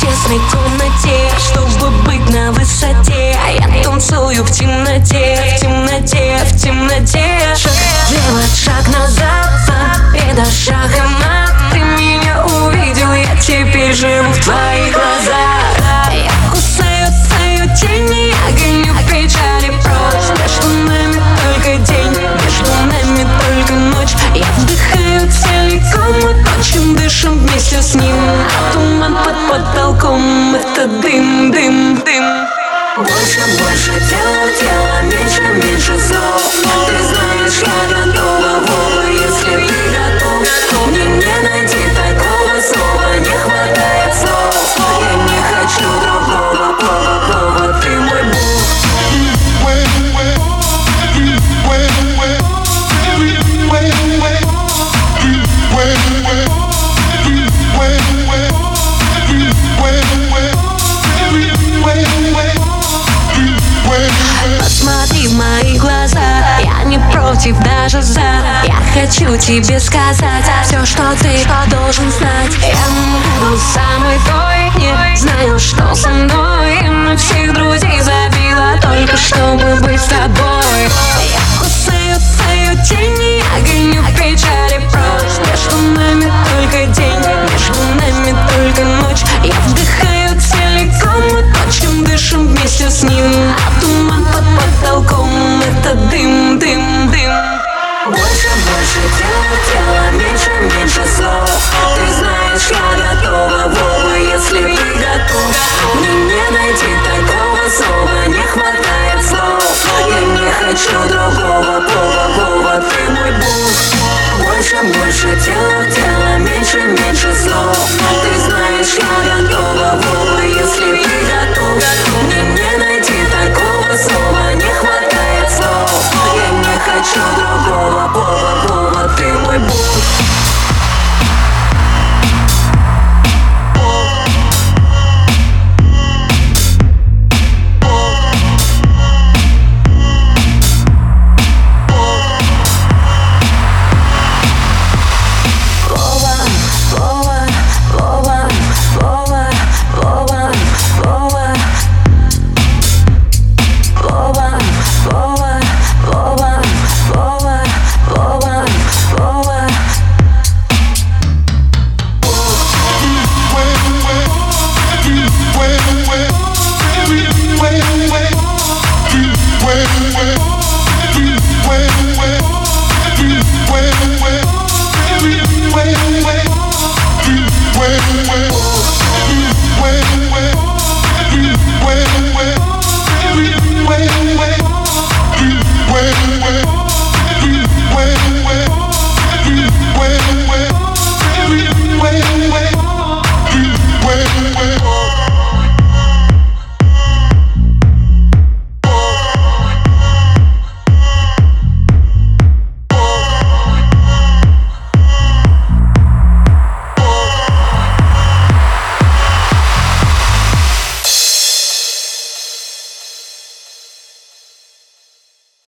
тесной комнате Чтобы быть на высоте. А Я танцую в темноте, темноте, в темноте. Шаг влево, шаг назад, победа, шаг и дышим вместе с ним. А туман под потолком Это дым, дым, дым. Больше, больше тела, тела, меньше, меньше слов Ты знаешь, я Посмотри в мои глаза. Я не против, даже за. Я хочу тебе сказать Все, что ты должен знать. Я буду самой той Не знаю, что со мной. На всех друзей забила Только чтобы быть с тобой. Я кусаю твою тень Я гоню печали прочь Между нами только день Между нами только ночь. Я вдыхаю целиком Мы точим, дышим вместе с ним больше тела, тела меньше, меньше слов. Ты знаешь, я готова, Вова, если ты готов. Мне не найти такого слова, не хватает слов. Я не хочу другого, Вова, Вова, ты мой бог. Больше, больше тела, тела меньше, меньше слов. Ты знаешь, я готова. away, away.